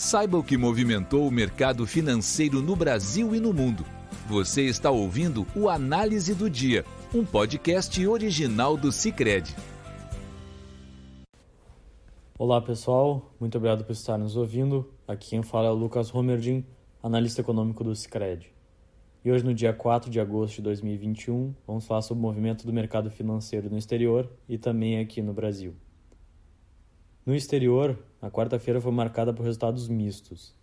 Saiba o que movimentou o mercado financeiro no Brasil e no mundo. Você está ouvindo o Análise do Dia, um podcast original do Cicred. Olá pessoal, muito obrigado por estar nos ouvindo. Aqui quem fala é o Lucas Romerdin, analista econômico do Cicred. E hoje, no dia 4 de agosto de 2021, vamos falar sobre o movimento do mercado financeiro no exterior e também aqui no Brasil. No exterior, a quarta-feira foi marcada por resultados mistos.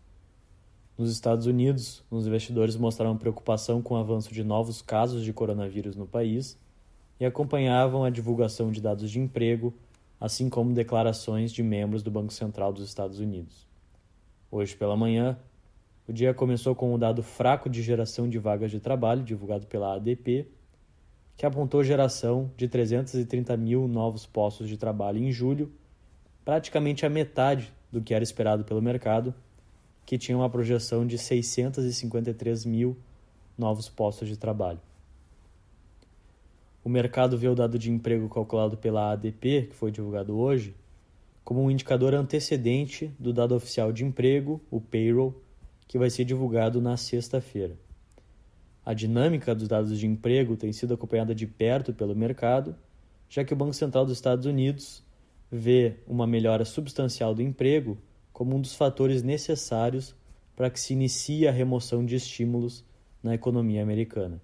Nos Estados Unidos, os investidores mostraram preocupação com o avanço de novos casos de coronavírus no país e acompanhavam a divulgação de dados de emprego, assim como declarações de membros do Banco Central dos Estados Unidos. Hoje pela manhã, o dia começou com um dado fraco de geração de vagas de trabalho divulgado pela ADP, que apontou geração de 330 mil novos postos de trabalho em julho praticamente a metade do que era esperado pelo mercado, que tinha uma projeção de 653 mil novos postos de trabalho. O mercado vê o dado de emprego calculado pela ADP, que foi divulgado hoje, como um indicador antecedente do dado oficial de emprego, o payroll, que vai ser divulgado na sexta-feira. A dinâmica dos dados de emprego tem sido acompanhada de perto pelo mercado, já que o Banco Central dos Estados Unidos vê uma melhora substancial do emprego como um dos fatores necessários para que se inicie a remoção de estímulos na economia americana.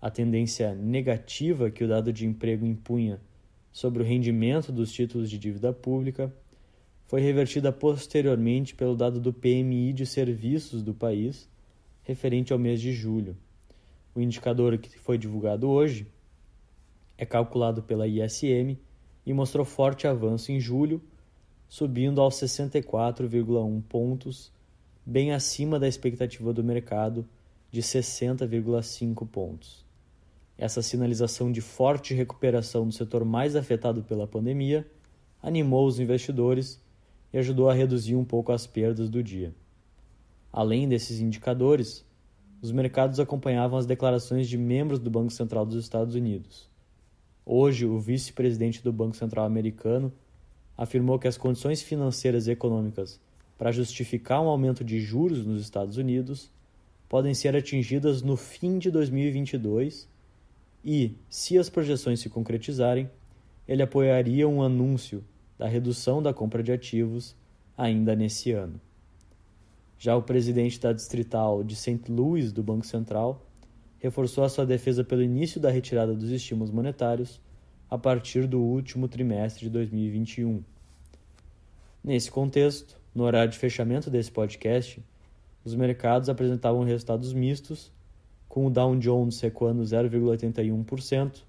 A tendência negativa que o dado de emprego impunha sobre o rendimento dos títulos de dívida pública foi revertida posteriormente pelo dado do PMI de serviços do país, referente ao mês de julho. O indicador que foi divulgado hoje é calculado pela ISM e mostrou forte avanço em julho, subindo aos 64,1 pontos, bem acima da expectativa do mercado de 60,5 pontos. Essa sinalização de forte recuperação do setor mais afetado pela pandemia animou os investidores e ajudou a reduzir um pouco as perdas do dia. Além desses indicadores, os mercados acompanhavam as declarações de membros do Banco Central dos Estados Unidos. Hoje, o vice-presidente do Banco Central americano afirmou que as condições financeiras e econômicas para justificar um aumento de juros nos Estados Unidos podem ser atingidas no fim de 2022 e, se as projeções se concretizarem, ele apoiaria um anúncio da redução da compra de ativos ainda nesse ano. Já o presidente da distrital de St. Louis do Banco Central reforçou a sua defesa pelo início da retirada dos estímulos monetários a partir do último trimestre de 2021. Nesse contexto, no horário de fechamento desse podcast, os mercados apresentavam resultados mistos, com o Dow Jones recuando 0,81%,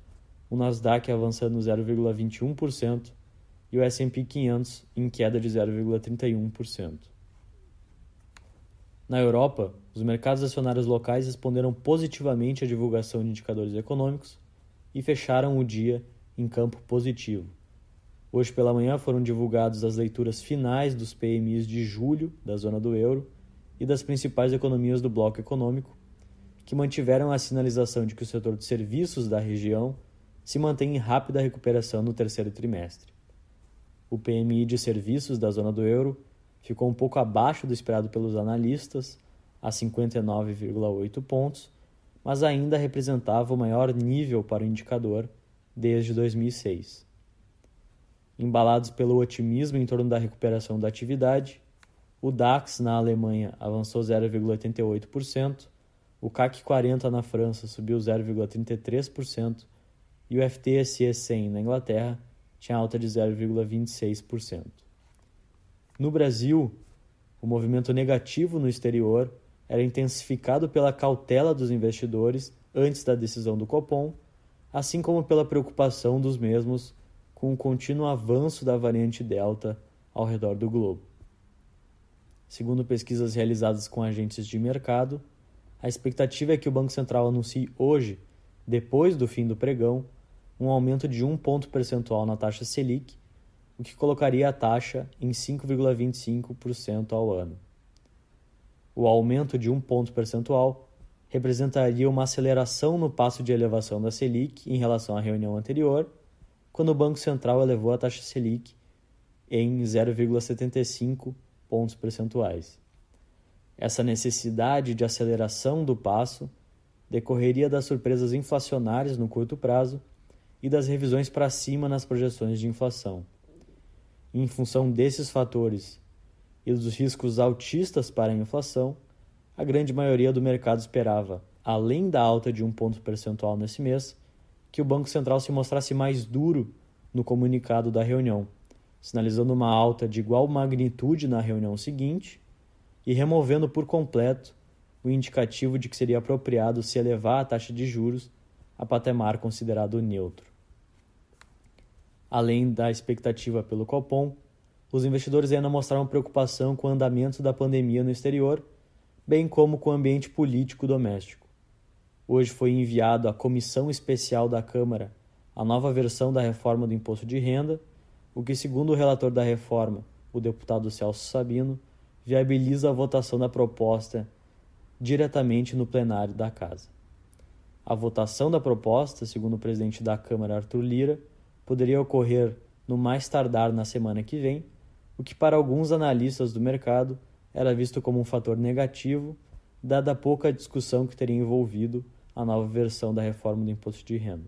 o Nasdaq avançando 0,21% e o S&P 500 em queda de 0,31%. Na Europa, os mercados acionários locais responderam positivamente à divulgação de indicadores econômicos e fecharam o dia em campo positivo. Hoje pela manhã foram divulgados as leituras finais dos PMIs de julho da zona do euro e das principais economias do bloco econômico, que mantiveram a sinalização de que o setor de serviços da região se mantém em rápida recuperação no terceiro trimestre. O PMI de serviços da zona do euro ficou um pouco abaixo do esperado pelos analistas, a 59,8 pontos, mas ainda representava o maior nível para o indicador desde 2006. Embalados pelo otimismo em torno da recuperação da atividade, o DAX na Alemanha avançou 0,88%, o CAC 40 na França subiu 0,33% e o FTSE 100 na Inglaterra tinha alta de 0,26%. No Brasil, o movimento negativo no exterior era intensificado pela cautela dos investidores antes da decisão do Copom, assim como pela preocupação dos mesmos com o contínuo avanço da variante Delta ao redor do globo. Segundo pesquisas realizadas com agentes de mercado, a expectativa é que o Banco Central anuncie hoje, depois do fim do pregão, um aumento de um ponto percentual na taxa Selic o que colocaria a taxa em 5,25% ao ano. O aumento de um ponto percentual representaria uma aceleração no passo de elevação da Selic em relação à reunião anterior, quando o Banco Central elevou a taxa Selic em 0,75 pontos percentuais. Essa necessidade de aceleração do passo decorreria das surpresas inflacionárias no curto prazo e das revisões para cima nas projeções de inflação. Em função desses fatores e dos riscos altistas para a inflação, a grande maioria do mercado esperava, além da alta de um ponto percentual nesse mês, que o Banco Central se mostrasse mais duro no comunicado da reunião, sinalizando uma alta de igual magnitude na reunião seguinte e removendo por completo o indicativo de que seria apropriado se elevar a taxa de juros a patamar considerado neutro. Além da expectativa pelo Copom, os investidores ainda mostraram preocupação com o andamento da pandemia no exterior, bem como com o ambiente político doméstico. Hoje foi enviado à Comissão Especial da Câmara a nova versão da reforma do imposto de renda, o que, segundo o relator da reforma, o deputado Celso Sabino, viabiliza a votação da proposta diretamente no plenário da Casa. A votação da proposta, segundo o presidente da Câmara, Arthur Lira, poderia ocorrer no mais tardar na semana que vem, o que para alguns analistas do mercado era visto como um fator negativo, dada a pouca discussão que teria envolvido a nova versão da reforma do imposto de renda.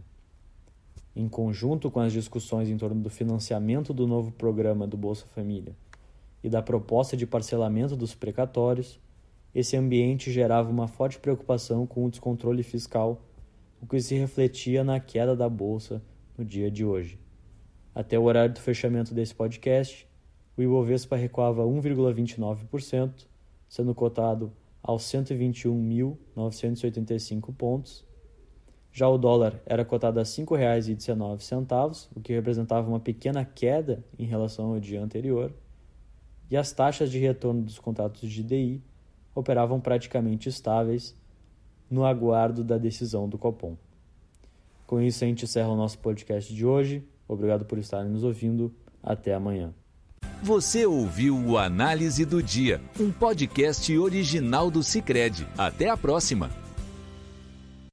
Em conjunto com as discussões em torno do financiamento do novo programa do Bolsa Família e da proposta de parcelamento dos precatórios, esse ambiente gerava uma forte preocupação com o descontrole fiscal, o que se refletia na queda da bolsa no dia de hoje. Até o horário do fechamento desse podcast, o Ibovespa recuava 1,29%, sendo cotado aos 121.985 pontos. Já o dólar era cotado a R$ 5,19, o que representava uma pequena queda em relação ao dia anterior. E as taxas de retorno dos contratos de DI operavam praticamente estáveis no aguardo da decisão do Copom. Com isso, a gente encerra o nosso podcast de hoje. Obrigado por estarem nos ouvindo. Até amanhã. Você ouviu o Análise do Dia, um podcast original do Cicred. Até a próxima!